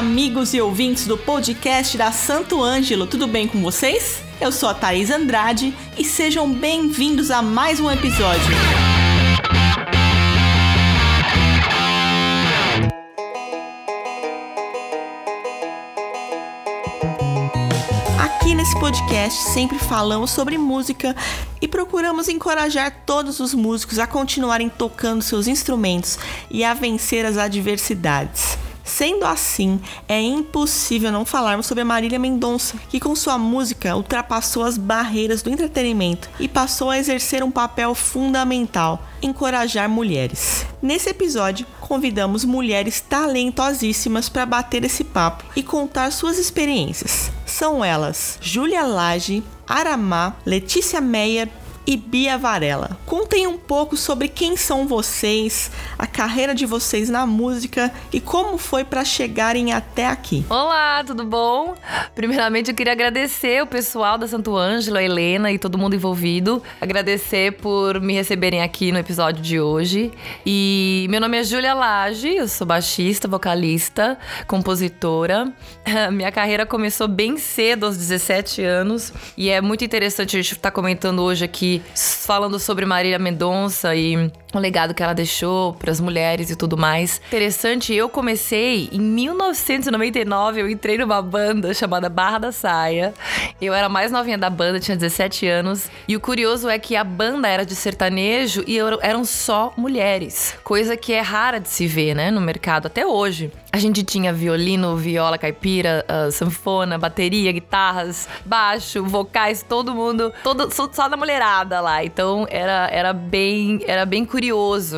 amigos e ouvintes do podcast da Santo Ângelo, tudo bem com vocês? Eu sou a Thaís Andrade e sejam bem-vindos a mais um episódio. Aqui nesse podcast sempre falamos sobre música e procuramos encorajar todos os músicos a continuarem tocando seus instrumentos e a vencer as adversidades. Sendo assim, é impossível não falarmos sobre a Marília Mendonça, que com sua música ultrapassou as barreiras do entretenimento e passou a exercer um papel fundamental: encorajar mulheres. Nesse episódio, convidamos mulheres talentosíssimas para bater esse papo e contar suas experiências. São elas Júlia Lage, Aramá, Letícia Meyer, e Bia Varela. Contem um pouco sobre quem são vocês, a carreira de vocês na música e como foi para chegarem até aqui. Olá, tudo bom? Primeiramente, eu queria agradecer o pessoal da Santo Ângelo, a Helena e todo mundo envolvido. Agradecer por me receberem aqui no episódio de hoje. E meu nome é Júlia Lage, eu sou baixista, vocalista, compositora. Minha carreira começou bem cedo, aos 17 anos, e é muito interessante a gente estar comentando hoje aqui falando sobre Marília Mendonça e o legado que ela deixou para as mulheres e tudo mais. Interessante, eu comecei em 1999, eu entrei numa banda chamada Barra da Saia. Eu era mais novinha da banda, tinha 17 anos. E o curioso é que a banda era de sertanejo e eram só mulheres, coisa que é rara de se ver, né, no mercado até hoje. A gente tinha violino, viola caipira, uh, sanfona, bateria, guitarras, baixo, vocais, todo mundo, todo só da mulherada lá. Então era, era bem era bem curioso,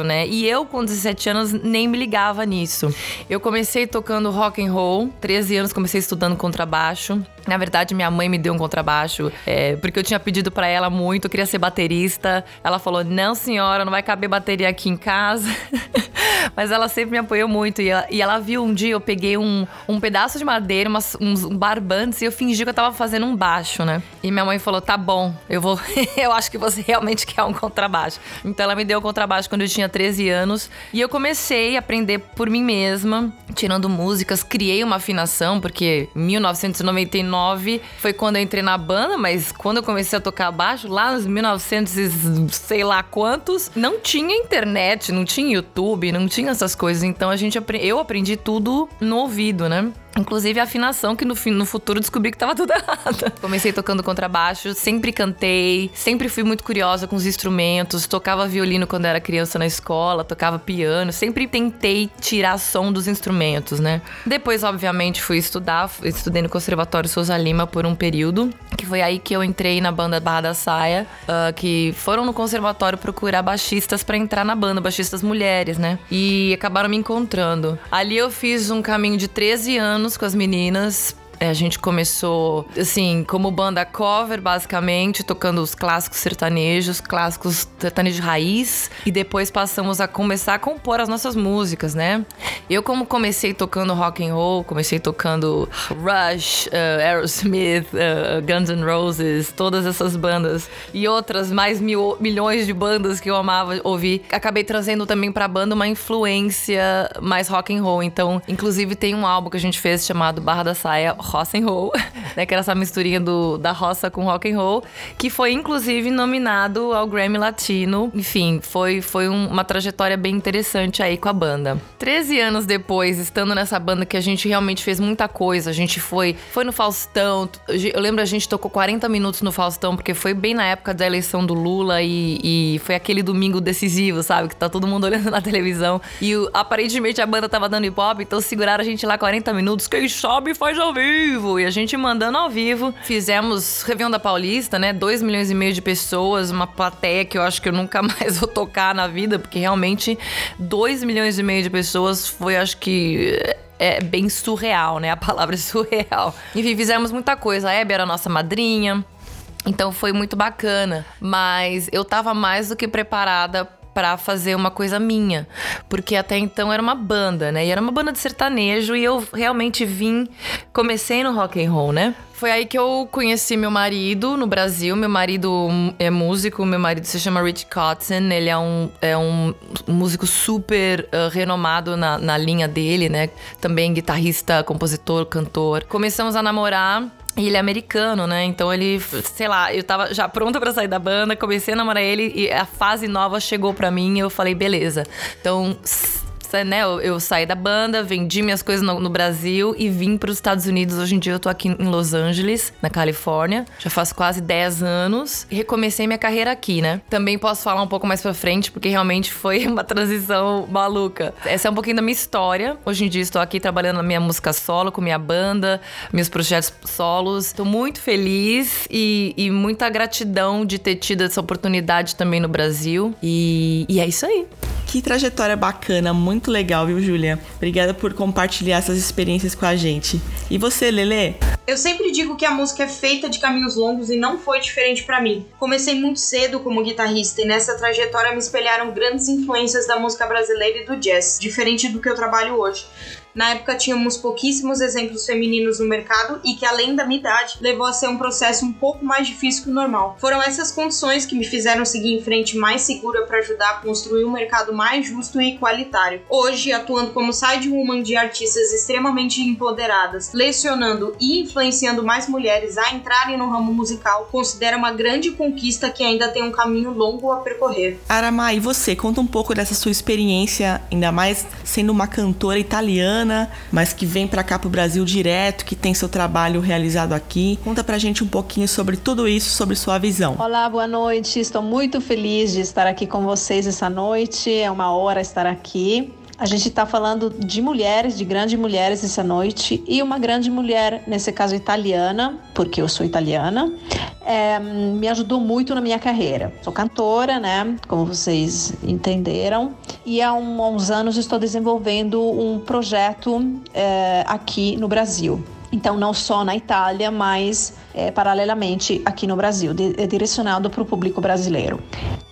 né? E eu com 17 anos nem me ligava nisso. Eu comecei tocando rock and roll, 13 anos comecei estudando contrabaixo. Na verdade, minha mãe me deu um contrabaixo, é, porque eu tinha pedido para ela muito, eu queria ser baterista. Ela falou: Não, senhora, não vai caber bateria aqui em casa. Mas ela sempre me apoiou muito. E ela, e ela viu um dia, eu peguei um, um pedaço de madeira, umas, uns barbantes, e eu fingi que eu tava fazendo um baixo, né? E minha mãe falou: Tá bom, eu vou. eu acho que você realmente quer um contrabaixo. Então ela me deu o contrabaixo quando eu tinha 13 anos. E eu comecei a aprender por mim mesma, tirando músicas, criei uma afinação, porque 1999 2009 foi quando eu entrei na banda, mas quando eu comecei a tocar baixo, lá nos 1900 sei lá quantos, não tinha internet, não tinha YouTube, não tinha essas coisas. Então a gente eu aprendi tudo no ouvido, né? Inclusive a afinação, que no, no futuro descobri que tava tudo errado. Comecei tocando contrabaixo, sempre cantei, sempre fui muito curiosa com os instrumentos, tocava violino quando era criança na escola, tocava piano, sempre tentei tirar som dos instrumentos, né? Depois, obviamente, fui estudar, estudei no Conservatório Souza Lima por um período, que foi aí que eu entrei na banda Barra da Saia, uh, que foram no conservatório procurar baixistas para entrar na banda, baixistas mulheres, né? E acabaram me encontrando. Ali eu fiz um caminho de 13 anos anos com as meninas a gente começou, assim, como banda cover, basicamente, tocando os clássicos sertanejos, clássicos sertanejos raiz, e depois passamos a começar a compor as nossas músicas, né? Eu, como comecei tocando rock and roll, comecei tocando Rush, uh, Aerosmith, uh, Guns N' Roses, todas essas bandas e outras mais mil, milhões de bandas que eu amava ouvir, acabei trazendo também pra banda uma influência mais rock and roll. Então, inclusive, tem um álbum que a gente fez chamado Barra da Saia rock and roll, né? Que era essa misturinha do, da roça com rock and roll, que foi inclusive nominado ao Grammy Latino. Enfim, foi, foi um, uma trajetória bem interessante aí com a banda. 13 anos depois, estando nessa banda que a gente realmente fez muita coisa, a gente foi, foi no Faustão. Eu lembro a gente tocou 40 minutos no Faustão, porque foi bem na época da eleição do Lula e, e foi aquele domingo decisivo, sabe? Que tá todo mundo olhando na televisão. E aparentemente a banda tava dando hip hop, então seguraram a gente lá 40 minutos. Quem sabe faz ao vivo. E a gente mandando ao vivo. Fizemos Réveillon da Paulista, né? 2 milhões e meio de pessoas, uma plateia que eu acho que eu nunca mais vou tocar na vida, porque realmente 2 milhões e meio de pessoas foi, acho que é bem surreal, né? A palavra é surreal. Enfim, fizemos muita coisa. A Hebe era nossa madrinha. Então foi muito bacana. Mas eu tava mais do que preparada para fazer uma coisa minha, porque até então era uma banda, né? E era uma banda de sertanejo e eu realmente vim, comecei no rock and roll, né? foi aí que eu conheci meu marido no Brasil. Meu marido é músico, meu marido se chama Rich Cotton. Ele é um, é um músico super uh, renomado na, na linha dele, né? Também guitarrista, compositor, cantor. Começamos a namorar e ele é americano, né? Então ele, sei lá, eu tava já pronta para sair da banda, comecei a namorar ele e a fase nova chegou para mim e eu falei, beleza. Então né? Eu, eu, saí da banda, vendi minhas coisas no, no Brasil e vim para os Estados Unidos. Hoje em dia eu tô aqui em Los Angeles, na Califórnia. Já faz quase 10 anos. E recomecei minha carreira aqui, né? Também posso falar um pouco mais pra frente, porque realmente foi uma transição maluca. Essa é um pouquinho da minha história. Hoje em dia estou aqui trabalhando na minha música solo, com minha banda, meus projetos solos. Estou muito feliz e, e, muita gratidão de ter tido essa oportunidade também no Brasil. E, e é isso aí. Que trajetória bacana, muito legal, viu, Júlia? Obrigada por compartilhar essas experiências com a gente. E você, Lele? Eu sempre digo que a música é feita de caminhos longos e não foi diferente para mim. Comecei muito cedo como guitarrista e nessa trajetória me espelharam grandes influências da música brasileira e do jazz, diferente do que eu trabalho hoje. Na época tínhamos pouquíssimos exemplos femininos no mercado e que, além da minha idade, levou a ser um processo um pouco mais difícil que o normal. Foram essas condições que me fizeram seguir em frente mais segura para ajudar a construir um mercado mais justo e igualitário. Hoje, atuando como side woman de artistas extremamente empoderadas, lecionando e influenciando mais mulheres a entrarem no ramo musical, considero uma grande conquista que ainda tem um caminho longo a percorrer. Arama, e você? Conta um pouco dessa sua experiência, ainda mais sendo uma cantora italiana mas que vem para cá pro Brasil direto, que tem seu trabalho realizado aqui. Conta pra gente um pouquinho sobre tudo isso, sobre sua visão. Olá, boa noite. Estou muito feliz de estar aqui com vocês essa noite. É uma hora estar aqui. A gente está falando de mulheres, de grandes mulheres essa noite, e uma grande mulher, nesse caso italiana, porque eu sou italiana, é, me ajudou muito na minha carreira. Sou cantora, né? Como vocês entenderam, e há, um, uns anos estou desenvolvendo um projeto é, aqui no Brasil. Então, não só na Itália, mas é, paralelamente aqui no Brasil, de, é direcionado para o público brasileiro.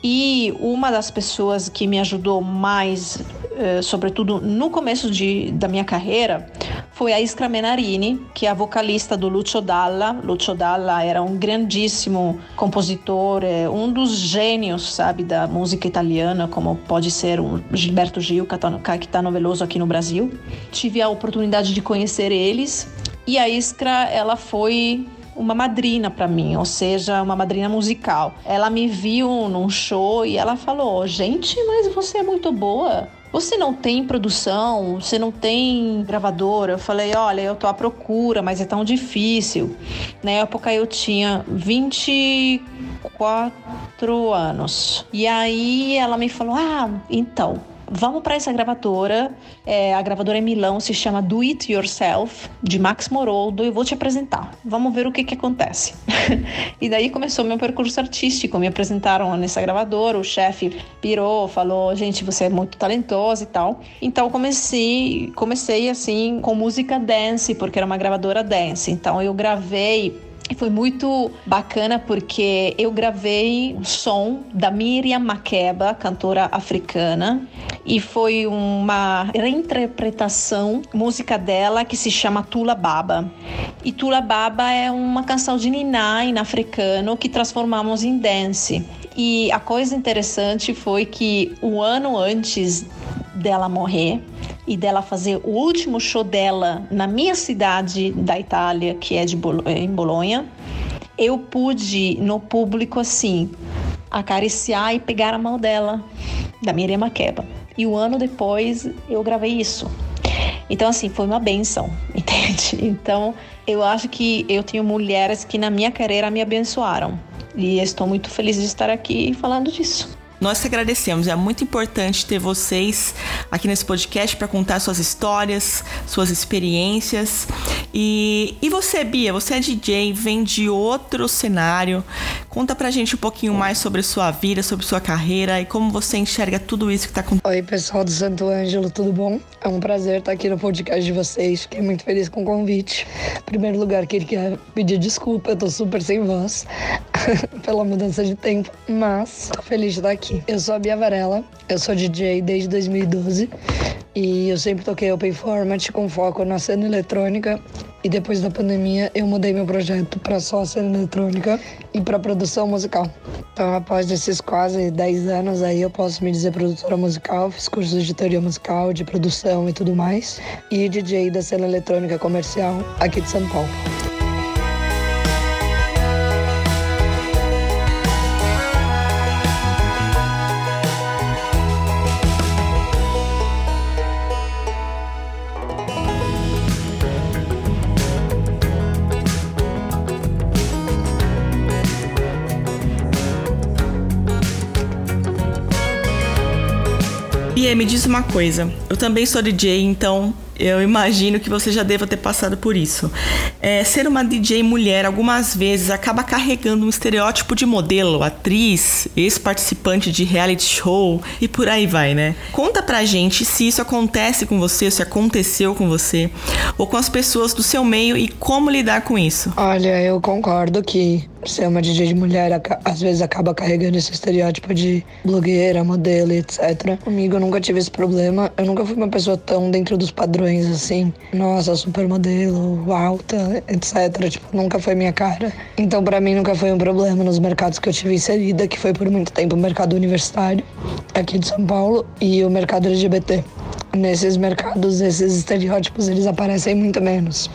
E uma das pessoas que me ajudou mais, é, sobretudo no começo de, da minha carreira, foi a Iskra Menarini, que é a vocalista do Lucio Dalla. Lucio Dalla era um grandíssimo compositor, é, um dos gênios, sabe, da música italiana, como pode ser o Gilberto Gil, Caetano Veloso aqui no Brasil. Tive a oportunidade de conhecer eles e a Iskra, ela foi uma madrina para mim, ou seja, uma madrina musical. Ela me viu num show e ela falou: "Gente, mas você é muito boa. Você não tem produção, você não tem gravadora. Eu falei, olha, eu tô à procura, mas é tão difícil. Na época eu tinha 24 anos. E aí ela me falou: ah, então, vamos para essa gravadora. É, a gravadora em Milão se chama Do It Yourself, de Max Moroldo. Eu vou te apresentar. Vamos ver o que, que acontece. e daí começou meu percurso artístico. Me apresentaram nessa gravadora. O chefe pirou, falou: gente, você é muito talentosa e tal. Então comecei, comecei assim com música dance, porque era uma gravadora dance. Então eu gravei e foi muito bacana porque eu gravei um som da Miriam Makeba, cantora africana, e foi uma reinterpretação música dela que se chama Tula Baba. E Tula Baba é uma canção de Ninai, em africano, que transformamos em dance. E a coisa interessante foi que um ano antes dela morrer e dela fazer o último show dela na minha cidade da Itália, que é de Bolo em Bolonha, eu pude no público assim acariciar e pegar a mão dela, da Miriam Makeba. E um ano depois eu gravei isso. Então, assim, foi uma benção, entende? Então, eu acho que eu tenho mulheres que na minha carreira me abençoaram. E estou muito feliz de estar aqui falando disso. Nós te agradecemos. É muito importante ter vocês aqui nesse podcast para contar suas histórias, suas experiências. E, e você, Bia, você é DJ, vem de outro cenário. Conta pra gente um pouquinho mais sobre sua vida, sobre sua carreira e como você enxerga tudo isso que tá acontecendo. Oi, pessoal do Santo Ângelo, tudo bom? É um prazer estar aqui no podcast de vocês. Fiquei muito feliz com o convite. Em primeiro lugar, queria pedir desculpa, eu tô super sem voz pela mudança de tempo, mas tô feliz de estar aqui. Eu sou a Bia Varela, eu sou DJ desde 2012. E eu sempre toquei open format com foco na cena eletrônica. E depois da pandemia, eu mudei meu projeto para só cena eletrônica e para produção musical. Então, após esses quase 10 anos aí, eu posso me dizer produtora musical, fiz cursos de teoria musical, de produção e tudo mais. E DJ da cena eletrônica comercial aqui de São Paulo. Me diz uma coisa. Eu também sou DJ, então eu imagino que você já deva ter passado por isso. É, ser uma DJ mulher algumas vezes acaba carregando um estereótipo de modelo, atriz, ex-participante de reality show e por aí vai, né? Conta pra gente se isso acontece com você, se aconteceu com você, ou com as pessoas do seu meio e como lidar com isso. Olha, eu concordo que ser uma DJ de mulher às vezes acaba carregando esse estereótipo de blogueira, modelo, etc. Comigo eu nunca tive esse problema. Eu nunca fui uma pessoa tão dentro dos padrões assim, nossa, supermodelo, alta, etc. Tipo, nunca foi minha cara. Então, para mim, nunca foi um problema nos mercados que eu tive inserida, que foi por muito tempo o mercado universitário aqui de São Paulo e o mercado LGBT nesses mercados esses estereótipos eles aparecem muito menos.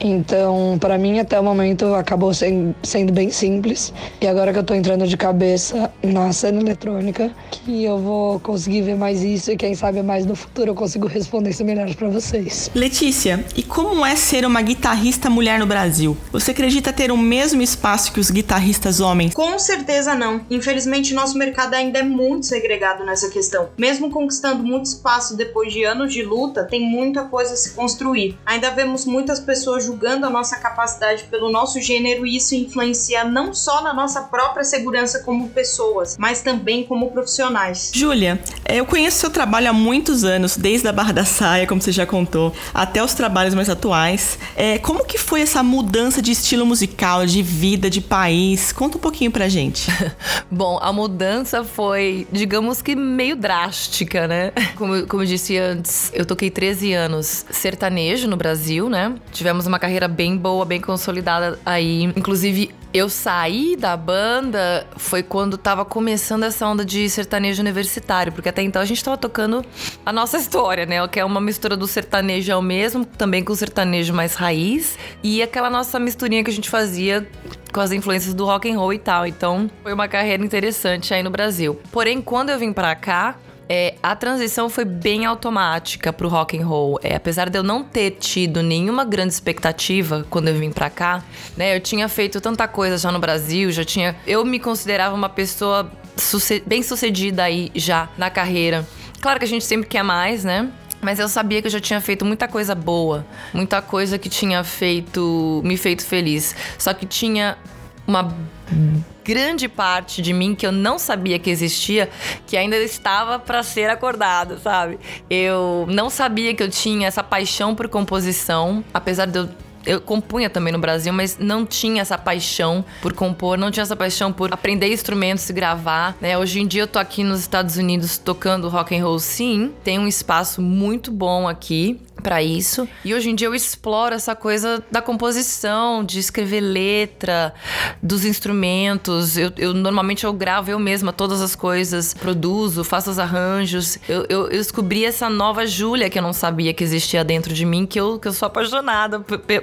Então, para mim até o momento acabou sendo bem simples. E agora que eu tô entrando de cabeça na cena eletrônica, que eu vou conseguir ver mais isso e quem sabe mais no futuro eu consigo responder isso melhor para vocês. Letícia, e como é ser uma guitarrista mulher no Brasil? Você acredita ter o mesmo espaço que os guitarristas homens? Com certeza não. Infelizmente, nosso mercado ainda é muito segregado nessa questão. Mesmo conquistando muito espaço depois de anos de luta, tem muita coisa a se construir. Ainda vemos muitas pessoas julgando a nossa capacidade pelo nosso gênero e isso influencia não só na nossa própria segurança como pessoas, mas também como profissionais. Júlia, é, eu conheço seu trabalho há muitos anos, desde a Barra da Saia, como você já contou, até os trabalhos mais atuais. É, como que foi essa mudança de estilo musical, de vida, de país? Conta um pouquinho pra gente. Bom, a mudança foi, digamos que meio drástica, né? Como, como eu disse antes, eu toquei 13 anos sertanejo no Brasil, né? Tivemos uma carreira bem boa, bem consolidada aí. Inclusive, eu saí da banda foi quando tava começando essa onda de sertanejo universitário, porque até então a gente tava tocando a nossa história, né? Que é uma mistura do sertanejo ao mesmo, também com o sertanejo mais raiz, e aquela nossa misturinha que a gente fazia com as influências do rock and roll e tal. Então, foi uma carreira interessante aí no Brasil. Porém, quando eu vim para cá, é, a transição foi bem automática pro rock and roll. É, apesar de eu não ter tido nenhuma grande expectativa quando eu vim para cá, né? Eu tinha feito tanta coisa já no Brasil, já tinha. Eu me considerava uma pessoa bem sucedida aí já na carreira. Claro que a gente sempre quer mais, né? Mas eu sabia que eu já tinha feito muita coisa boa, muita coisa que tinha feito me feito feliz. Só que tinha uma grande parte de mim que eu não sabia que existia, que ainda estava para ser acordada, sabe? Eu não sabia que eu tinha essa paixão por composição, apesar de eu eu compunha também no Brasil, mas não tinha essa paixão por compor, não tinha essa paixão por aprender instrumentos e gravar. Né? Hoje em dia eu tô aqui nos Estados Unidos tocando rock and roll, sim. Tem um espaço muito bom aqui para isso. E hoje em dia eu exploro essa coisa da composição, de escrever letra, dos instrumentos. Eu, eu normalmente eu gravo eu mesma todas as coisas, produzo, faço os arranjos. Eu, eu, eu descobri essa nova Júlia que eu não sabia que existia dentro de mim, que eu, que eu sou apaixonada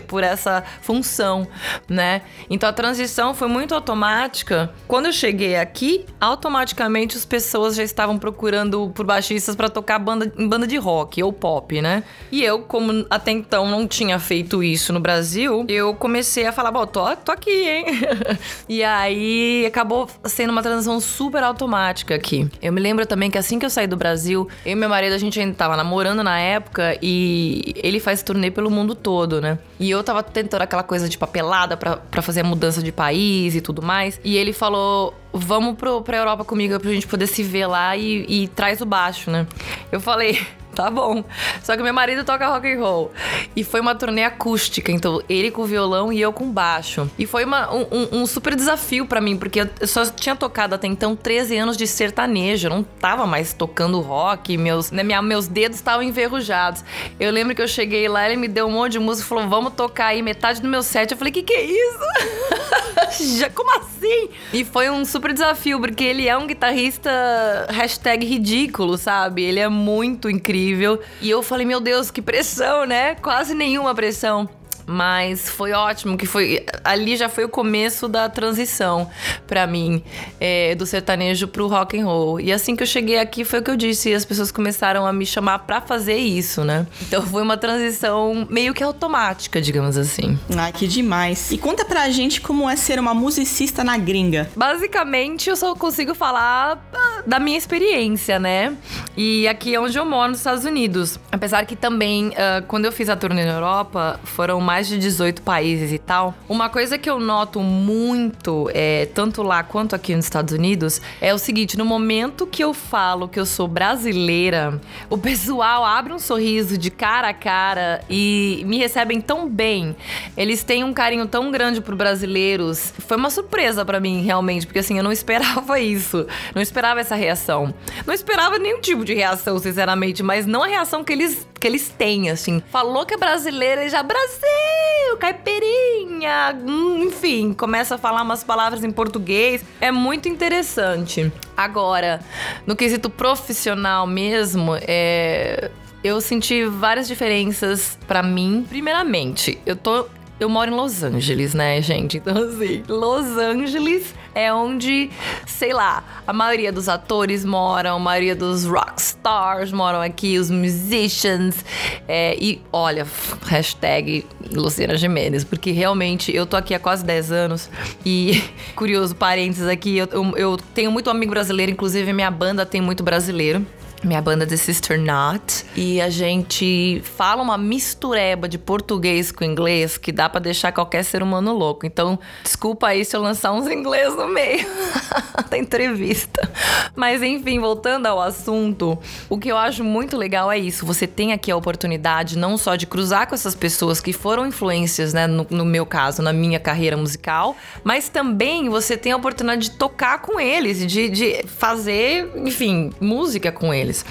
por, essa função, né? Então a transição foi muito automática. Quando eu cheguei aqui, automaticamente as pessoas já estavam procurando por baixistas para tocar banda, em banda de rock ou pop, né? E eu, como até então não tinha feito isso no Brasil, eu comecei a falar, bom, tô, tô aqui, hein? e aí acabou sendo uma transição super automática aqui. Eu me lembro também que assim que eu saí do Brasil, eu e meu marido, a gente ainda tava namorando na época e ele faz turnê pelo mundo todo, né? E eu tava tentando aquela coisa de papelada para fazer a mudança de país e tudo mais. E ele falou: vamos pro, pra Europa comigo pra gente poder se ver lá e, e traz o baixo, né? Eu falei. Tá bom. Só que meu marido toca rock and roll. E foi uma turnê acústica, então ele com violão e eu com baixo. E foi uma, um, um, super desafio para mim, porque eu só tinha tocado até então 13 anos de sertanejo. Eu não tava mais tocando rock, meus, né, minha, meus dedos estavam enferrujados. Eu lembro que eu cheguei lá, ele me deu um monte de música e falou: vamos tocar aí metade do meu set. Eu falei: que que é isso? Já, como assim? E foi um super desafio, porque ele é um guitarrista ridículo, sabe? Ele é muito incrível. E eu falei, meu Deus, que pressão, né? Quase nenhuma pressão. Mas foi ótimo, que foi ali já foi o começo da transição para mim é, do sertanejo pro rock and roll. E assim que eu cheguei aqui foi o que eu disse, e as pessoas começaram a me chamar para fazer isso, né? Então foi uma transição meio que automática, digamos assim. Ai, que demais. E conta pra gente como é ser uma musicista na gringa. Basicamente, eu só consigo falar ah, da minha experiência, né? E aqui é onde eu moro, nos Estados Unidos. Apesar que também, uh, quando eu fiz a turnê na Europa, foram mais de 18 países e tal. Uma coisa que eu noto muito, é, tanto lá quanto aqui nos Estados Unidos, é o seguinte: no momento que eu falo que eu sou brasileira, o pessoal abre um sorriso de cara a cara e me recebem tão bem. Eles têm um carinho tão grande por brasileiros. Foi uma surpresa para mim, realmente, porque assim, eu não esperava isso. Não esperava essa reação. Não esperava nenhum tipo de reação, sinceramente, mas não a reação que eles, que eles têm, assim. Falou que é brasileira e já Brasil! Caipirinha, hum, enfim, começa a falar umas palavras em português. É muito interessante. Agora, no quesito profissional mesmo, é eu senti várias diferenças para mim. Primeiramente, eu tô eu moro em Los Angeles, né, gente? Então, assim, Los Angeles é onde, sei lá, a maioria dos atores moram, a maioria dos rock stars moram aqui, os musicians. É, e olha, hashtag Luciana Gimenez, porque realmente eu tô aqui há quase 10 anos e, curioso, parênteses aqui, eu, eu, eu tenho muito amigo brasileiro, inclusive minha banda tem muito brasileiro minha banda The Sister Not. E a gente fala uma mistureba de português com inglês que dá para deixar qualquer ser humano louco. Então, desculpa aí se eu lançar uns inglês no meio da entrevista. Mas enfim, voltando ao assunto, o que eu acho muito legal é isso. Você tem aqui a oportunidade não só de cruzar com essas pessoas que foram influências, né, no, no meu caso, na minha carreira musical, mas também você tem a oportunidade de tocar com eles, de, de fazer, enfim, música com eles deles.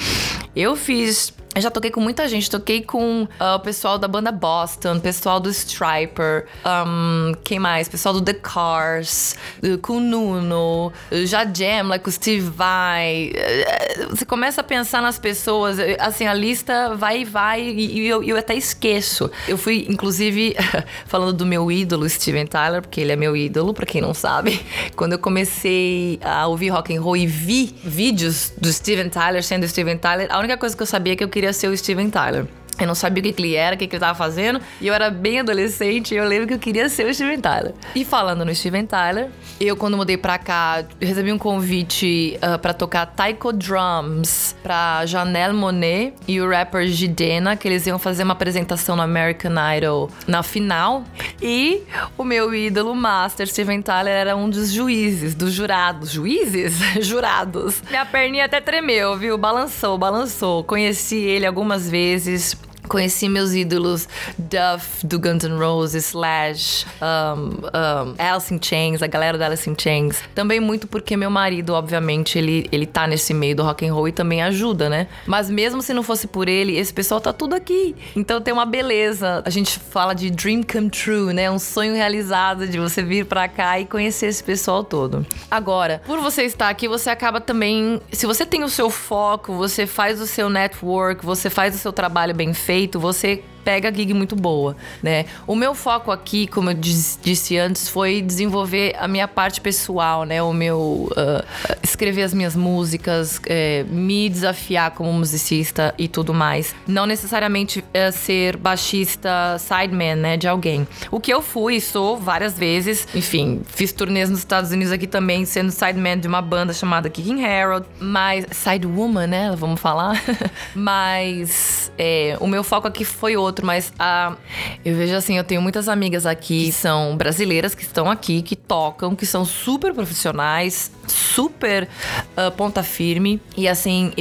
Eu fiz eu já toquei com muita gente, toquei com uh, o pessoal da banda Boston, pessoal do Striper, um, quem mais? Pessoal do The Cars, uh, com o Nuno, já jam, like o Steve Vai. Uh, você começa a pensar nas pessoas, assim, a lista vai e vai, e, eu, eu até esqueço. Eu fui, inclusive, falando do meu ídolo, Steven Tyler, porque ele é meu ídolo, pra quem não sabe. Quando eu comecei a ouvir rock and roll e vi vídeos do Steven Tyler sendo Steven Tyler, a única coisa que eu sabia é que eu queria ser o Steven Tyler. Eu não sabia o que, ele era, o que, ele estava fazendo. E eu era bem adolescente e eu lembro que eu queria ser o Steven Tyler. E falando no Steven Tyler, eu quando mudei pra cá, recebi um convite uh, para tocar Taiko Drums pra Janelle Monet e o rapper Gidena, que eles iam fazer uma apresentação no American Idol na final. E o meu ídolo master, Steven Tyler, era um dos juízes, dos jurados. Juízes? Jurados. Minha perninha até tremeu, viu? Balançou, balançou. Conheci ele algumas vezes. Conheci meus ídolos Duff, do Guns N' Roses, Slash, um, um, Alice in Chains, a galera da Alice in Chains. Também muito porque meu marido, obviamente, ele, ele tá nesse meio do rock and roll e também ajuda, né? Mas mesmo se não fosse por ele, esse pessoal tá tudo aqui. Então tem uma beleza. A gente fala de dream come true, né? Um sonho realizado de você vir pra cá e conhecer esse pessoal todo. Agora, por você estar aqui, você acaba também... Se você tem o seu foco, você faz o seu network, você faz o seu trabalho bem feito, você pega gig muito boa, né? O meu foco aqui, como eu disse antes, foi desenvolver a minha parte pessoal, né? O meu uh, escrever as minhas músicas, é, me desafiar como musicista e tudo mais. Não necessariamente é, ser baixista sideman, né? De alguém. O que eu fui sou várias vezes, enfim, fiz turnês nos Estados Unidos aqui também, sendo sideman de uma banda chamada Kicking Harold, mas sidewoman, né? Vamos falar. mas é, o meu foco aqui foi outro outro, mas a, eu vejo assim, eu tenho muitas amigas aqui que são brasileiras que estão aqui, que tocam, que são super profissionais, super uh, ponta firme. E assim,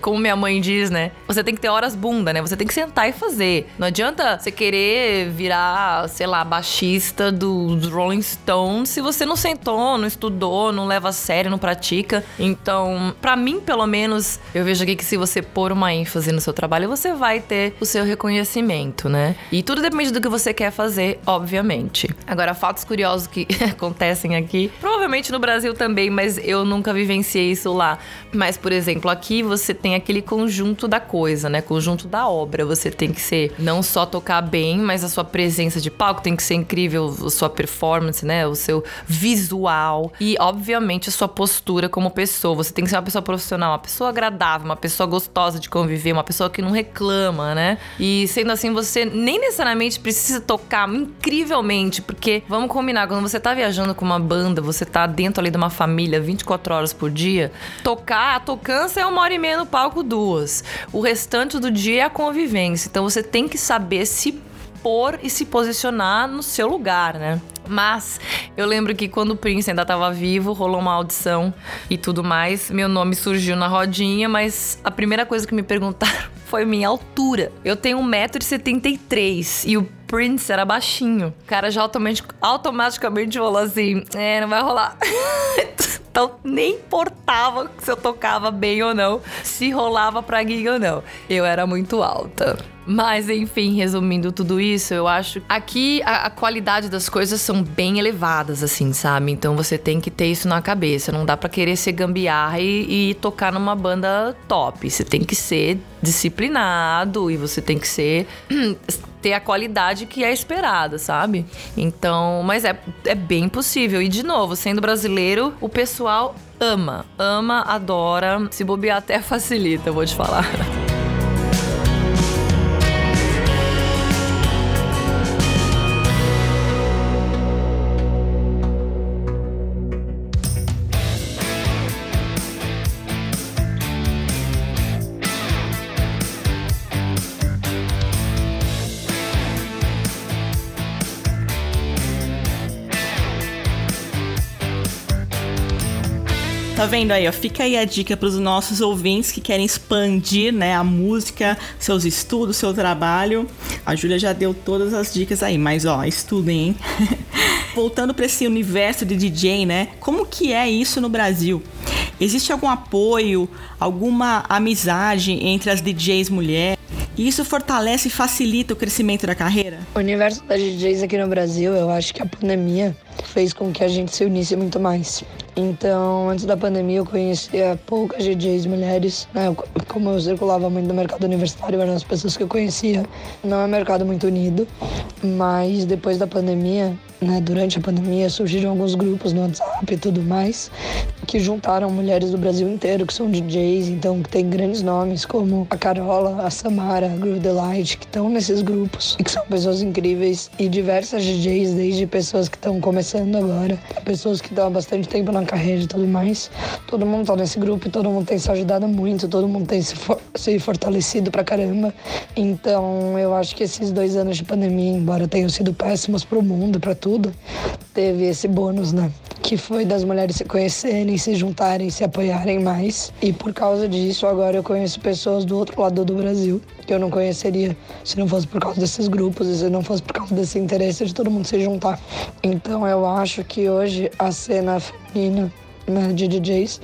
como minha mãe diz, né? Você tem que ter horas bunda, né? Você tem que sentar e fazer. Não adianta você querer virar, sei lá, baixista dos Rolling Stones se você não sentou, não estudou, não leva a sério, não pratica. Então, para mim, pelo menos, eu vejo aqui que se você pôr uma ênfase no seu trabalho, você vai ter o seu reconhecimento, né? E tudo depende do que você quer fazer, obviamente. Agora, fatos curiosos que acontecem aqui, provavelmente no Brasil também, mas eu nunca vivenciei isso lá. Mas, por exemplo, aqui você tem aquele conjunto da coisa, né? Conjunto da obra. Você tem que ser não só tocar bem, mas a sua presença de palco tem que ser incrível, a sua performance, né? O seu visual e, obviamente, a sua postura como pessoa. Você tem que ser uma pessoa profissional, uma pessoa agradável, uma pessoa gostosa de conviver, uma pessoa que não reclama, né? E sendo assim, você nem necessariamente precisa tocar incrivelmente, porque vamos combinar, quando você tá viajando com uma banda, você tá dentro ali de uma família 24 horas por dia, tocar, a tocância é uma hora e meia no palco, duas. O restante do dia é a convivência. Então você tem que saber se pôr e se posicionar no seu lugar, né? Mas eu lembro que quando o Prince ainda estava vivo, rolou uma audição e tudo mais. Meu nome surgiu na rodinha, mas a primeira coisa que me perguntaram foi minha altura. Eu tenho 1,73m e o Prince era baixinho. O cara já automaticamente, automaticamente falou assim: é, não vai rolar. Então nem importava se eu tocava bem ou não, se rolava pra gig ou não. Eu era muito alta. Mas enfim, resumindo tudo isso, eu acho aqui a, a, qualidade das coisas são bem elevadas, assim, sabe? Então você tem que ter isso na cabeça. Não dá para querer ser gambiarra e, e, tocar numa banda top. Você tem que ser disciplinado e você tem que ser ter a qualidade que é esperada, sabe? Então, mas é, é bem possível. E de novo, sendo brasileiro, o pessoal ama, ama, adora. Se bobear até facilita, eu vou te falar. Vendo aí, ó? Fica aí a dica para os nossos ouvintes que querem expandir, né, a música, seus estudos, seu trabalho. A Júlia já deu todas as dicas aí, mas ó, estudem, hein? Voltando para esse universo de DJ, né? Como que é isso no Brasil? Existe algum apoio, alguma amizade entre as DJs mulheres? E isso fortalece e facilita o crescimento da carreira? O universo das DJs aqui no Brasil, eu acho que a pandemia fez com que a gente se unisse muito mais. Então, antes da pandemia, eu conhecia poucas DJs mulheres, né? Como eu circulava muito no mercado universitário, eram as pessoas que eu conhecia. Não é um mercado muito unido, mas depois da pandemia, né, durante a pandemia, surgiram alguns grupos no WhatsApp e tudo mais que juntaram mulheres do Brasil inteiro, que são DJs, então que tem grandes nomes como a Carola, a Samara, a Groove Delight, que estão nesses grupos e que são pessoas incríveis e diversas DJs, desde pessoas que estão começando agora, pessoas que estão há bastante tempo na carreira e tudo mais. Todo mundo tá nesse grupo e todo mundo tem se ajudado muito, todo mundo tem se, for se fortalecido pra caramba. Então eu acho que esses dois anos de pandemia, embora tenham sido péssimos pro mundo, para tudo, teve esse bônus, né? Que foi das mulheres se conhecerem, se juntarem, se apoiarem mais. E por causa disso, agora eu conheço pessoas do outro lado do Brasil que eu não conheceria se não fosse por causa desses grupos se não fosse por causa desse interesse de todo mundo se juntar. Então eu acho que hoje a cena feminina né, de DJs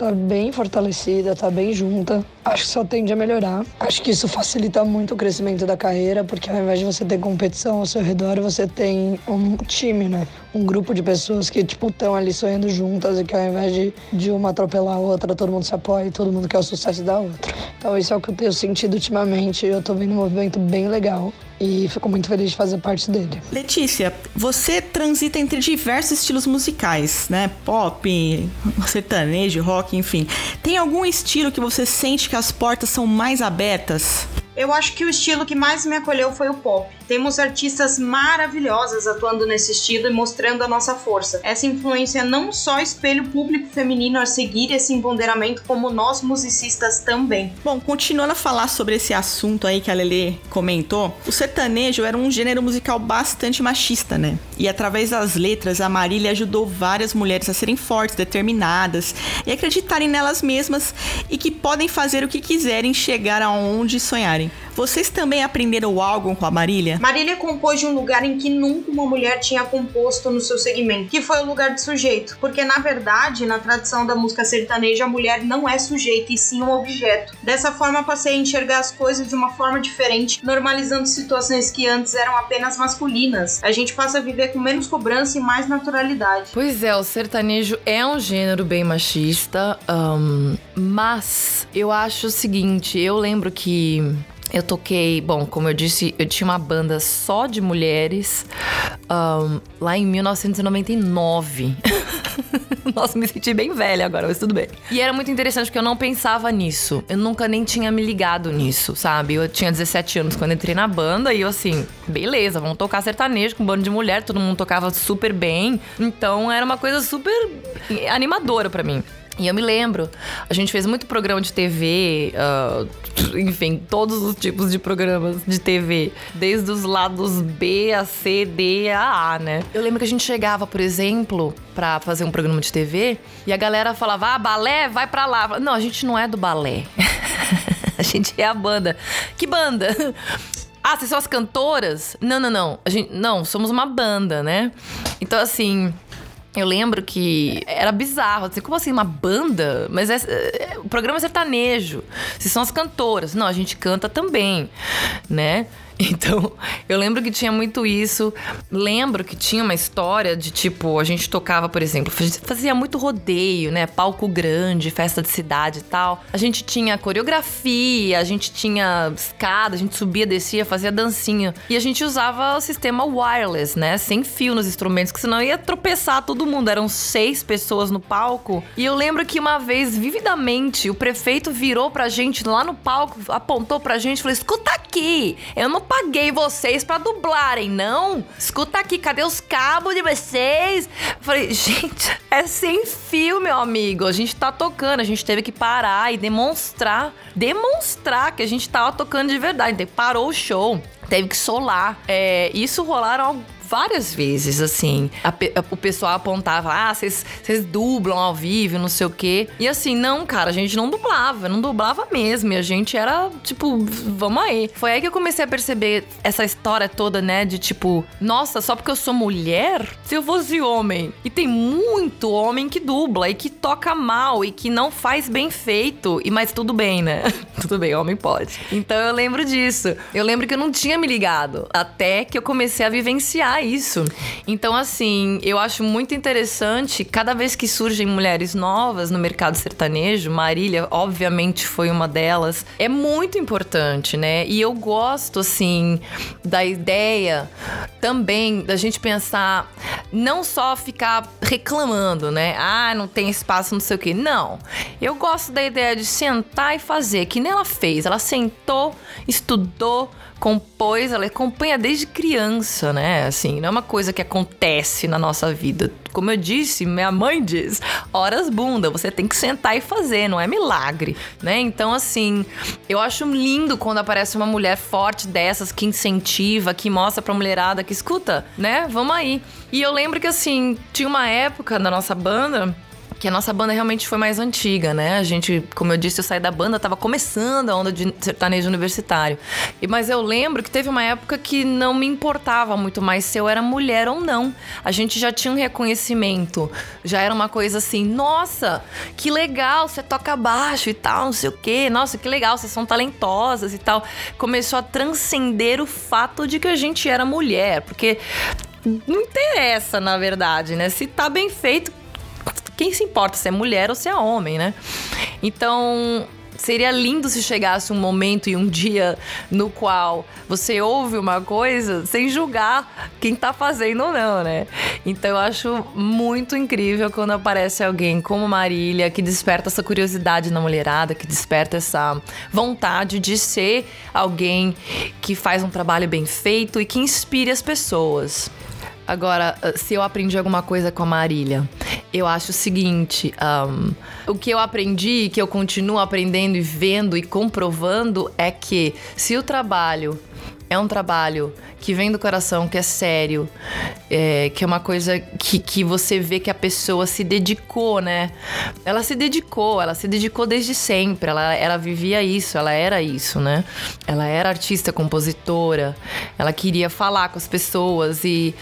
tá bem fortalecida, tá bem junta. Acho que só tende a melhorar. Acho que isso facilita muito o crescimento da carreira, porque ao invés de você ter competição ao seu redor, você tem um time, né? Um grupo de pessoas que, tipo, estão ali sonhando juntas e que ao invés de, de uma atropelar a outra, todo mundo se apoia e todo mundo quer o sucesso da outra. Então isso é o que eu tenho sentido ultimamente. Eu tô vendo um movimento bem legal e fico muito feliz de fazer parte dele. Letícia, você transita entre diversos estilos musicais, né? Pop, sertanejo, rock, enfim. Tem algum estilo que você sente que as portas são mais abertas? Eu acho que o estilo que mais me acolheu foi o pop. Temos artistas maravilhosas atuando nesse estilo e mostrando a nossa força. Essa influência não só espelha o público feminino a seguir esse empoderamento, como nós musicistas também. Bom, continuando a falar sobre esse assunto aí que a Lele comentou, o sertanejo era um gênero musical bastante machista, né? E através das letras, a Marília ajudou várias mulheres a serem fortes, determinadas e acreditarem nelas mesmas e que podem fazer o que quiserem chegar aonde sonharem. Vocês também aprenderam algo com a Marília? Marília compôs de um lugar em que nunca uma mulher tinha composto no seu segmento, que foi o lugar de sujeito. Porque, na verdade, na tradição da música sertaneja, a mulher não é sujeito e sim um objeto. Dessa forma, passei a enxergar as coisas de uma forma diferente, normalizando situações que antes eram apenas masculinas. A gente passa a viver com menos cobrança e mais naturalidade. Pois é, o sertanejo é um gênero bem machista, um, mas eu acho o seguinte: eu lembro que eu toquei, bom, como eu disse, eu tinha uma banda só de mulheres um, lá em 1999. Nossa, me senti bem velha agora, mas tudo bem. E era muito interessante porque eu não pensava nisso. Eu nunca nem tinha me ligado nisso, sabe? Eu tinha 17 anos quando entrei na banda e eu assim, beleza, vamos tocar sertanejo com um bando de mulher, todo mundo tocava super bem. Então era uma coisa super animadora para mim. E eu me lembro, a gente fez muito programa de TV, uh, enfim, todos os tipos de programas de TV, desde os lados B, a C, D a A, né? Eu lembro que a gente chegava, por exemplo, para fazer um programa de TV e a galera falava: ah, balé, vai pra lá. Não, a gente não é do balé. a gente é a banda. Que banda? Ah, vocês são as cantoras? Não, não, não. A gente, não, somos uma banda, né? Então, assim, eu lembro que era bizarro. Assim, como assim, uma banda? Mas é, é, o programa é sertanejo. Se são as cantoras. Não, a gente canta também, né? Então, eu lembro que tinha muito isso. Lembro que tinha uma história de tipo, a gente tocava, por exemplo, fazia muito rodeio, né? Palco grande, festa de cidade e tal. A gente tinha coreografia, a gente tinha escada, a gente subia, descia, fazia dancinha. E a gente usava o sistema wireless, né? Sem fio nos instrumentos, que senão ia tropeçar todo mundo. Eram seis pessoas no palco. E eu lembro que uma vez, vividamente, o prefeito virou pra gente lá no palco, apontou pra gente e falou: escuta aqui, eu não paguei vocês para dublarem, não. Escuta aqui, cadê os cabos de vocês? Falei, gente, é sem fio, meu amigo. A gente tá tocando, a gente teve que parar e demonstrar, demonstrar que a gente tava tocando de verdade. Então, parou o show, teve que solar. É, isso rolaram várias vezes, assim. A, a, o pessoal apontava, ah, vocês dublam ao vivo, não sei o quê. E assim, não, cara, a gente não dublava, não dublava mesmo. E a gente era, tipo, vamos aí. Foi aí que eu comecei a perceber essa história toda, né? De tipo, nossa, só porque eu sou mulher, se eu fosse homem. E tem muito homem que dubla e que toca mal e que não faz bem feito. E mas tudo bem, né? tudo bem, homem pode. Então eu lembro disso. Eu lembro que eu não tinha me ligado. Até que eu comecei a vivenciar isso. Então, assim, eu acho muito interessante, cada vez que surgem mulheres novas no mercado sertanejo, Marília, obviamente, foi uma delas, é muito importante, né? E eu gosto, assim, da ideia também da gente pensar, não só ficar reclamando, né? Ah, não tem espaço, não sei o quê. Não. Eu gosto da ideia de sentar e fazer, que nem ela fez. Ela sentou, estudou, compôs, ela acompanha desde criança, né? Assim, não é uma coisa que acontece na nossa vida. Como eu disse, minha mãe diz, horas bunda, você tem que sentar e fazer, não é milagre, né? Então, assim, eu acho lindo quando aparece uma mulher forte dessas que incentiva, que mostra pra mulherada que escuta, né? Vamos aí. E eu lembro que, assim, tinha uma época na nossa banda que a nossa banda realmente foi mais antiga, né? A gente, como eu disse, eu saí da banda, tava começando a onda de sertanejo universitário. E, mas eu lembro que teve uma época que não me importava muito mais se eu era mulher ou não. A gente já tinha um reconhecimento. Já era uma coisa assim, nossa, que legal, você toca baixo e tal, não sei o quê. Nossa, que legal, vocês são talentosas e tal. Começou a transcender o fato de que a gente era mulher, porque não interessa, na verdade, né? Se tá bem feito, quem se importa se é mulher ou se é homem, né? Então, seria lindo se chegasse um momento e um dia no qual você ouve uma coisa sem julgar quem tá fazendo ou não, né? Então eu acho muito incrível quando aparece alguém como Marília que desperta essa curiosidade na mulherada, que desperta essa vontade de ser alguém que faz um trabalho bem feito e que inspire as pessoas. Agora, se eu aprendi alguma coisa com a Marília, eu acho o seguinte: um, o que eu aprendi, que eu continuo aprendendo e vendo e comprovando, é que se o trabalho é um trabalho que vem do coração, que é sério, é, que é uma coisa que, que você vê que a pessoa se dedicou, né? Ela se dedicou, ela se dedicou desde sempre, ela, ela vivia isso, ela era isso, né? Ela era artista, compositora, ela queria falar com as pessoas e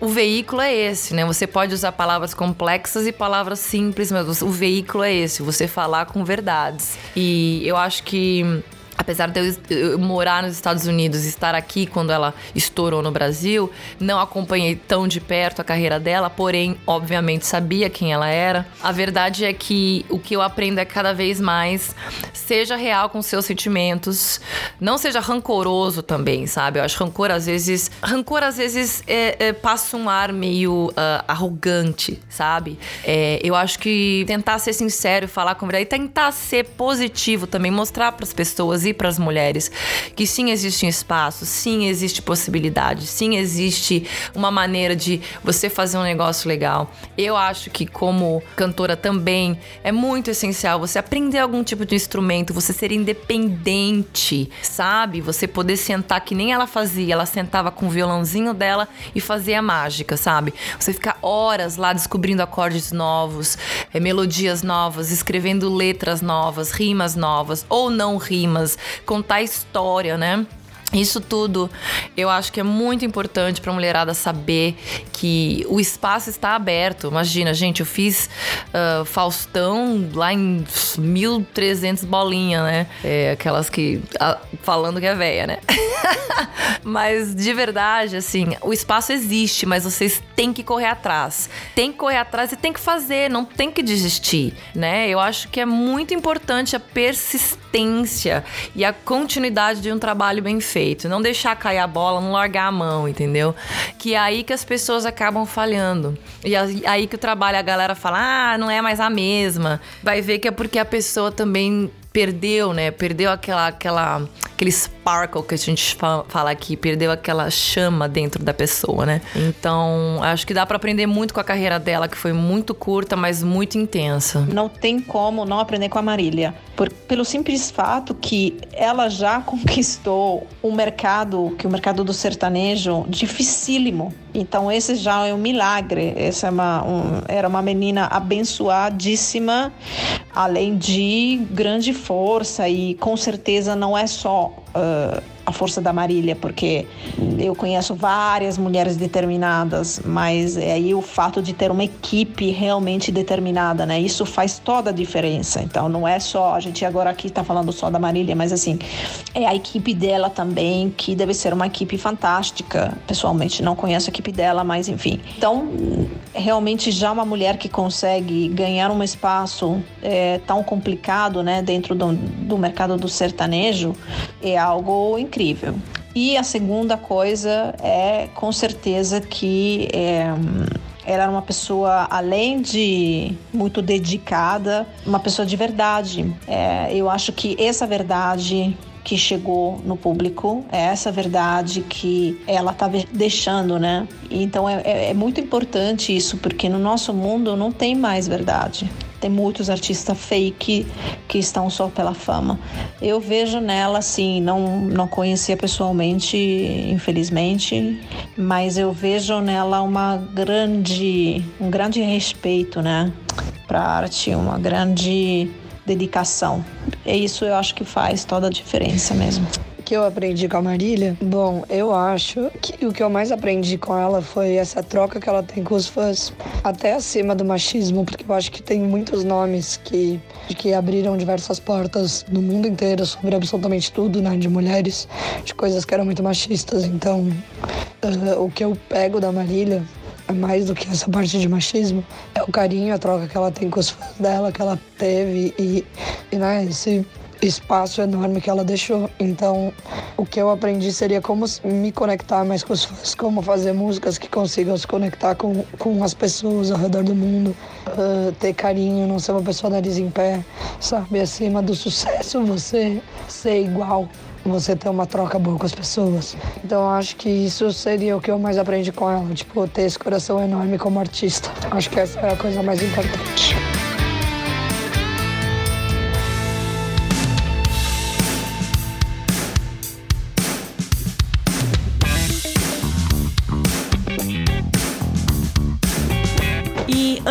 o veículo é esse, né? Você pode usar palavras complexas e palavras simples, mas o veículo é esse, você falar com verdades. E eu acho que apesar de eu morar nos Estados Unidos e estar aqui quando ela estourou no Brasil, não acompanhei tão de perto a carreira dela, porém, obviamente, sabia quem ela era. A verdade é que o que eu aprendo é cada vez mais seja real com seus sentimentos, não seja rancoroso também, sabe? Eu acho rancor às vezes, rancor às vezes é, é, passa um ar meio uh, arrogante, sabe? É, eu acho que tentar ser sincero, falar com verdade, e tentar ser positivo também, mostrar para as pessoas e para as mulheres que sim existe um espaço, sim existe possibilidade, sim existe uma maneira de você fazer um negócio legal. Eu acho que como cantora também é muito essencial você aprender algum tipo de instrumento, você ser independente, sabe? Você poder sentar que nem ela fazia, ela sentava com o violãozinho dela e fazia mágica, sabe? Você ficar horas lá descobrindo acordes novos, é, melodias novas, escrevendo letras novas, rimas novas ou não rimas, contar história, né? Isso tudo eu acho que é muito importante para a mulherada saber que o espaço está aberto. Imagina, gente, eu fiz uh, Faustão lá em 1300 bolinha, né? É, aquelas que. Uh, falando que é velha, né? mas de verdade, assim, o espaço existe, mas vocês têm que correr atrás. Tem que correr atrás e tem que fazer, não tem que desistir, né? Eu acho que é muito importante a persistência e a continuidade de um trabalho bem feito feito. Não deixar cair a bola, não largar a mão, entendeu? Que é aí que as pessoas acabam falhando. E aí que o trabalho, a galera fala, ah, não é mais a mesma. Vai ver que é porque a pessoa também perdeu, né? Perdeu aquela, aquela, aquele sparkle que a gente fala aqui, perdeu aquela chama dentro da pessoa, né? Então, acho que dá para aprender muito com a carreira dela, que foi muito curta, mas muito intensa. Não tem como não aprender com a Marília, por, pelo simples fato que ela já conquistou um mercado, que o mercado do sertanejo dificílimo. Então, esse já é um milagre. Essa é uma, um, era uma menina abençoadíssima, além de grande força e com certeza não é só uh, a força da Marília, porque eu conheço várias mulheres determinadas, mas é aí o fato de ter uma equipe realmente determinada, né? Isso faz toda a diferença. Então não é só, a gente agora aqui está falando só da Marília, mas assim, é a equipe dela também, que deve ser uma equipe fantástica. Pessoalmente não conheço a equipe dela, mas enfim. Então, realmente já uma mulher que consegue ganhar um espaço é, tão complicado, né, dentro do, do mercado do sertanejo, é algo incrível incrível. E a segunda coisa é, com certeza, que é, ela era uma pessoa, além de muito dedicada, uma pessoa de verdade. É, eu acho que essa verdade que chegou no público, é essa verdade que ela está deixando, né? Então é, é, é muito importante isso, porque no nosso mundo não tem mais verdade tem muitos artistas fake que estão só pela fama. Eu vejo nela, assim, não, não conhecia pessoalmente, infelizmente, mas eu vejo nela uma grande, um grande respeito, né, para a arte, uma grande dedicação. E isso eu acho que faz toda a diferença mesmo que eu aprendi com a Marília? Bom, eu acho que o que eu mais aprendi com ela foi essa troca que ela tem com os fãs, até acima do machismo, porque eu acho que tem muitos nomes que, que abriram diversas portas no mundo inteiro sobre absolutamente tudo, né, de mulheres, de coisas que eram muito machistas. Então, uh, o que eu pego da Marília mais do que essa parte de machismo, é o carinho, a troca que ela tem com os fãs dela, que ela teve e, e né, esse espaço enorme que ela deixou. Então, o que eu aprendi seria como me conectar mais com os fãs, como fazer músicas que consigam se conectar com, com as pessoas ao redor do mundo, uh, ter carinho, não ser uma pessoa nariz em pé, sabe? Acima do sucesso, você ser igual você ter uma troca boa com as pessoas. Então acho que isso seria o que eu mais aprendi com ela, tipo, ter esse coração enorme como artista. Acho que essa é a coisa mais importante.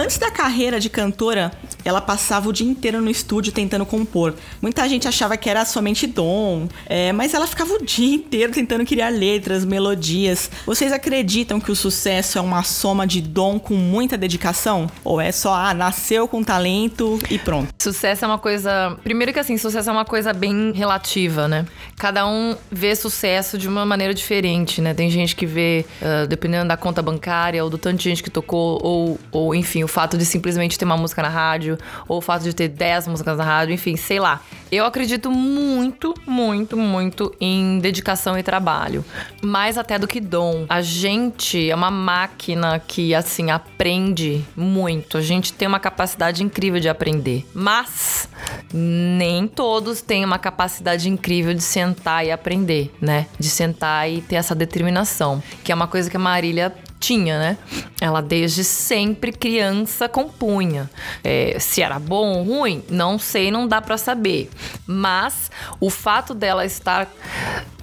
Antes da carreira de cantora, ela passava o dia inteiro no estúdio tentando compor. Muita gente achava que era somente dom, é, mas ela ficava o dia inteiro tentando criar letras, melodias. Vocês acreditam que o sucesso é uma soma de dom com muita dedicação? Ou é só, ah, nasceu com talento e pronto? Sucesso é uma coisa. Primeiro que assim, sucesso é uma coisa bem relativa, né? Cada um vê sucesso de uma maneira diferente, né? Tem gente que vê, uh, dependendo da conta bancária, ou do tanto de gente que tocou, ou, ou enfim, o fato de simplesmente ter uma música na rádio rádio, ou o fato de ter 10 músicas na rádio, enfim, sei lá. Eu acredito muito, muito, muito em dedicação e trabalho. Mais até do que dom. A gente é uma máquina que, assim, aprende muito. A gente tem uma capacidade incrível de aprender. Mas nem todos têm uma capacidade incrível de sentar e aprender, né? De sentar e ter essa determinação. Que é uma coisa que a Marília tinha, né? Ela desde sempre criança compunha. É, se era bom ou ruim, não sei, não dá para saber. Mas o fato dela estar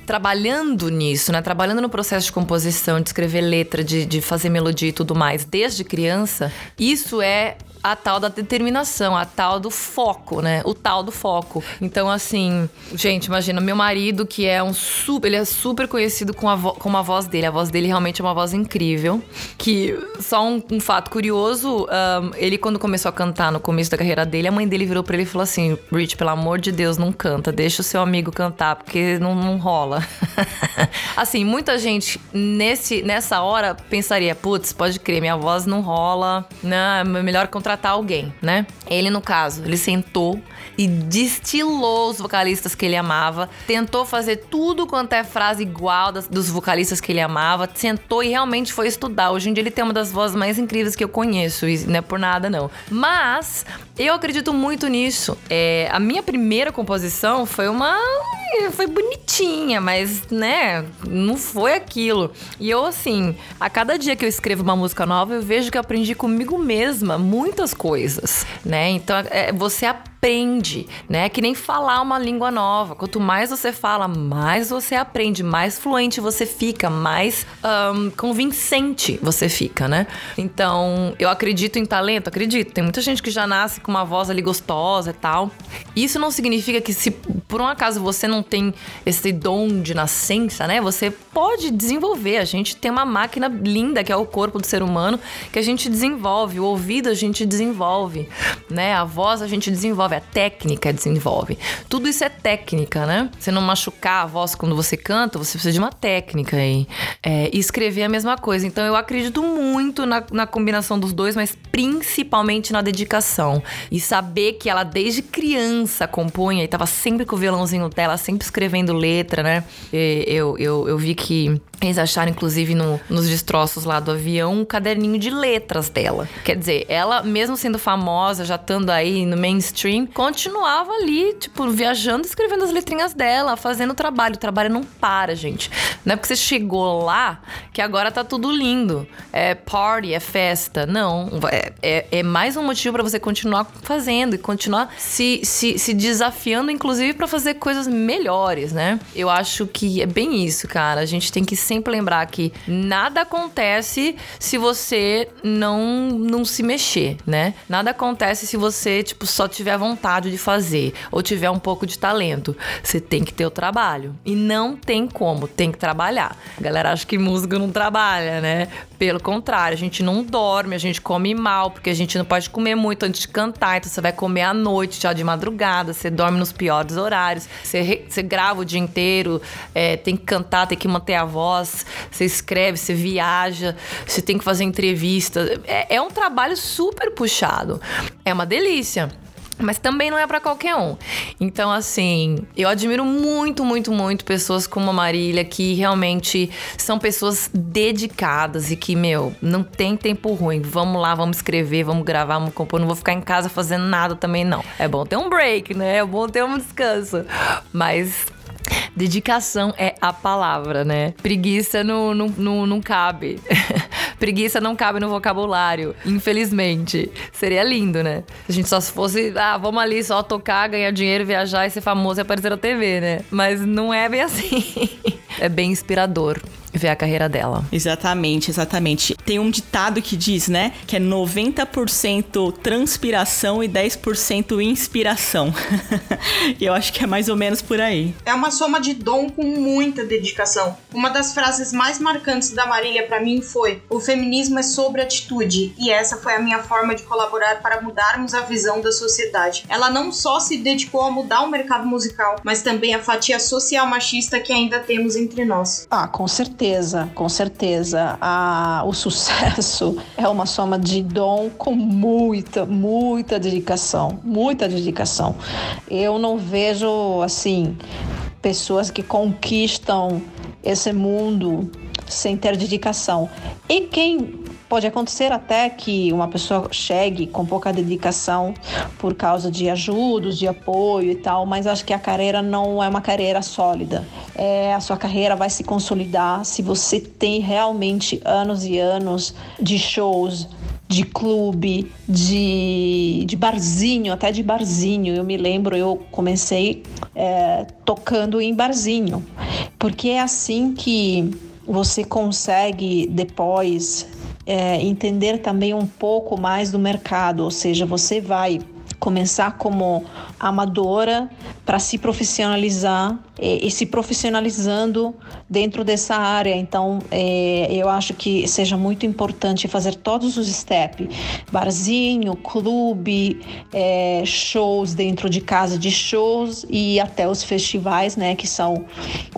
trabalhando nisso, né? Trabalhando no processo de composição, de escrever letra, de, de fazer melodia e tudo mais, desde criança, isso é a tal da determinação, a tal do foco, né? O tal do foco. Então, assim, gente, imagina, meu marido, que é um super. Ele é super conhecido com a, com a voz dele. A voz dele realmente é uma voz incrível. Que, só um, um fato curioso, um, ele, quando começou a cantar no começo da carreira dele, a mãe dele virou pra ele e falou assim: Rich, pelo amor de Deus, não canta, deixa o seu amigo cantar, porque não, não rola. assim, muita gente nesse, nessa hora pensaria: putz, pode crer, minha voz não rola, não, é melhor contratar contratar alguém, né? Ele, no caso, ele sentou e destilou os vocalistas que ele amava, tentou fazer tudo quanto é frase igual das, dos vocalistas que ele amava, sentou e realmente foi estudar. Hoje em dia ele tem uma das vozes mais incríveis que eu conheço, e não é por nada não. Mas eu acredito muito nisso. É, a minha primeira composição foi uma. Foi bonitinha, mas, né, não foi aquilo. E eu, assim, a cada dia que eu escrevo uma música nova, eu vejo que eu aprendi comigo mesma muitas coisas, né? Então, é, você aprende aprende, né? Que nem falar uma língua nova. Quanto mais você fala, mais você aprende, mais fluente você fica, mais um, convincente você fica, né? Então, eu acredito em talento, acredito. Tem muita gente que já nasce com uma voz ali gostosa e tal. Isso não significa que se por um acaso você não tem esse dom de nascença, né? Você pode desenvolver. A gente tem uma máquina linda que é o corpo do ser humano que a gente desenvolve, o ouvido a gente desenvolve, né? A voz a gente desenvolve desenvolve, a técnica desenvolve. Tudo isso é técnica, né? Você não machucar a voz quando você canta, você precisa de uma técnica aí. É, e escrever é a mesma coisa. Então eu acredito muito na, na combinação dos dois, mas principalmente na dedicação. E saber que ela desde criança compunha e tava sempre com o violãozinho dela, sempre escrevendo letra, né? E eu, eu, eu vi que eles acharam, inclusive, no, nos destroços lá do avião, um caderninho de letras dela. Quer dizer, ela, mesmo sendo famosa, já estando aí no mainstream, continuava ali, tipo, viajando, escrevendo as letrinhas dela, fazendo o trabalho. O trabalho não para, gente. Não é porque você chegou lá que agora tá tudo lindo. É party, é festa. Não. É, é, é mais um motivo para você continuar fazendo e continuar se, se, se desafiando, inclusive, para fazer coisas melhores, né? Eu acho que é bem isso, cara. A gente tem que sempre lembrar que nada acontece se você não, não se mexer, né? Nada acontece se você, tipo, só tiver vontade de fazer ou tiver um pouco de talento. Você tem que ter o trabalho. E não tem como, tem que trabalhar. A galera acha que música não trabalha, né? Pelo contrário, a gente não dorme, a gente come mal, porque a gente não pode comer muito antes de cantar. Então você vai comer à noite, já de madrugada, você dorme nos piores horários, você, você grava o dia inteiro, é, tem que cantar, tem que manter a voz voz, você escreve, você viaja, você tem que fazer entrevista. É, é um trabalho super puxado. É uma delícia. Mas também não é para qualquer um. Então, assim, eu admiro muito, muito, muito pessoas como a Marília, que realmente são pessoas dedicadas e que, meu, não tem tempo ruim. Vamos lá, vamos escrever, vamos gravar, vamos compor. Não vou ficar em casa fazendo nada também, não. É bom ter um break, né? É bom ter um descanso. Mas Dedicação é a palavra, né? Preguiça não, não, não, não cabe. Preguiça não cabe no vocabulário, infelizmente. Seria lindo, né? Se a gente só fosse, ah, vamos ali só tocar, ganhar dinheiro, viajar e ser famoso e aparecer na TV, né? Mas não é bem assim. é bem inspirador ver a carreira dela. Exatamente, exatamente. Tem um ditado que diz, né, que é 90% transpiração e 10% inspiração. e eu acho que é mais ou menos por aí. É uma soma de dom com muita dedicação. Uma das frases mais marcantes da Marília para mim foi: "O feminismo é sobre atitude", e essa foi a minha forma de colaborar para mudarmos a visão da sociedade. Ela não só se dedicou a mudar o mercado musical, mas também a fatia social machista que ainda temos entre nós. Ah, com certeza certeza, com certeza. A, o sucesso é uma soma de dom com muita, muita dedicação. Muita dedicação. Eu não vejo, assim, pessoas que conquistam esse mundo sem ter dedicação. E quem Pode acontecer até que uma pessoa chegue com pouca dedicação por causa de ajudos, de apoio e tal, mas acho que a carreira não é uma carreira sólida. É, a sua carreira vai se consolidar se você tem realmente anos e anos de shows, de clube, de, de barzinho, até de barzinho. Eu me lembro, eu comecei é, tocando em barzinho, porque é assim que você consegue depois é, entender também um pouco mais do mercado, ou seja, você vai começar como amadora para se profissionalizar e, e, se profissionalizando dentro dessa área. Então, é, eu acho que seja muito importante fazer todos os steps: barzinho, clube, é, shows dentro de casa de shows e até os festivais, né, que são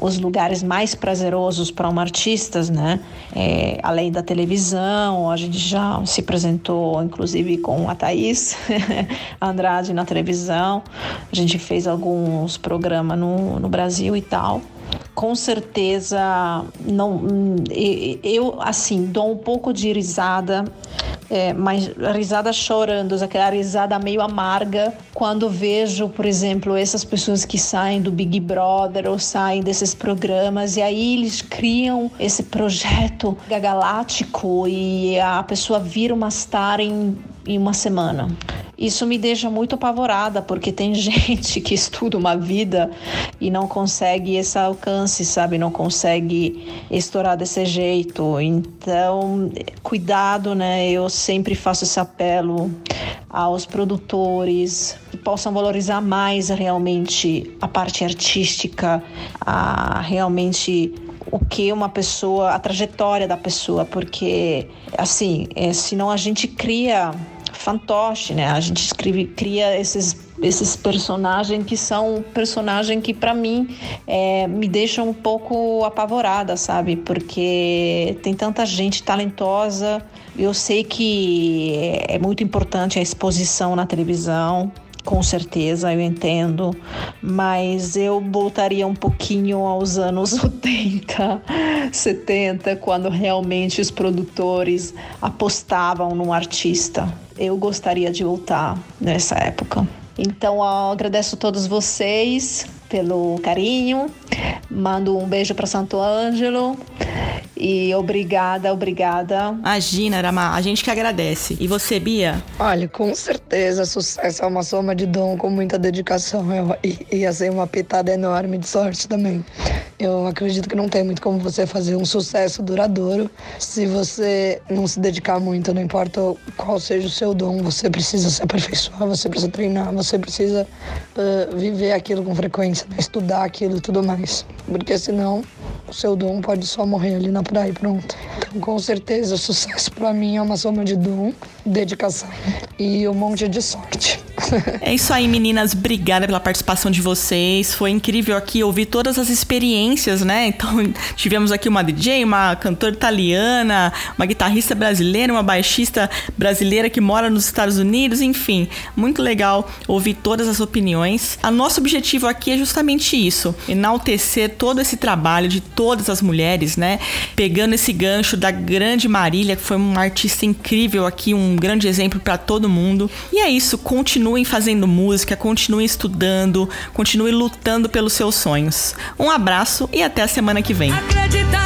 os lugares mais prazerosos para um artista, né? É, além da televisão, a gente já se apresentou, inclusive, com a Thaís Andrade na televisão. A gente fez alguns programas no, no Brasil e tal. Com certeza, não, eu assim dou um pouco de risada, é, mas risada chorando, aquela risada meio amarga quando vejo, por exemplo, essas pessoas que saem do Big Brother ou saem desses programas e aí eles criam esse projeto galáctico e a pessoa vira uma star em, em uma semana. Isso me deixa muito apavorada, porque tem gente que estuda uma vida e não consegue esse alcance, sabe? Não consegue estourar desse jeito. Então, cuidado, né? Eu sempre faço esse apelo aos produtores que possam valorizar mais realmente a parte artística, a realmente o que uma pessoa, a trajetória da pessoa, porque assim, é, senão a gente cria fantoche, né? A gente escreve, cria esses esses personagens que são personagens que para mim é, me deixam um pouco apavorada, sabe? Porque tem tanta gente talentosa. Eu sei que é muito importante a exposição na televisão, com certeza, eu entendo, mas eu voltaria um pouquinho aos anos 80, 70, quando realmente os produtores apostavam no artista. Eu gostaria de voltar nessa época. Então, agradeço a todos vocês pelo carinho. Mando um beijo para Santo Ângelo. E obrigada, obrigada. Imagina, Arama, a gente que agradece. E você, Bia? Olha, com certeza, sucesso é uma soma de dom com muita dedicação. Eu, ia ser uma pitada enorme de sorte também. Eu acredito que não tem muito como você fazer um sucesso duradouro se você não se dedicar muito, não importa qual seja o seu dom, você precisa se aperfeiçoar, você precisa treinar, você precisa uh, viver aquilo com frequência, estudar aquilo e tudo mais. Porque senão o seu dom pode só morrer ali na praia e pronto. Então, com certeza, o sucesso para mim é uma soma de dom, dedicação e um monte de sorte. É isso aí, meninas. Obrigada pela participação de vocês. Foi incrível aqui ouvir todas as experiências, né? Então, tivemos aqui uma DJ, uma cantora italiana, uma guitarrista brasileira, uma baixista brasileira que mora nos Estados Unidos, enfim. Muito legal ouvir todas as opiniões. A nosso objetivo aqui é justamente isso: enaltecer todo esse trabalho de todas as mulheres, né? Pegando esse gancho da grande Marília, que foi uma artista incrível aqui, um grande exemplo para todo mundo. E é isso, continuem fazendo música, continuem estudando, continuem lutando pelos seus sonhos. Um abraço e até a semana que vem. Acredita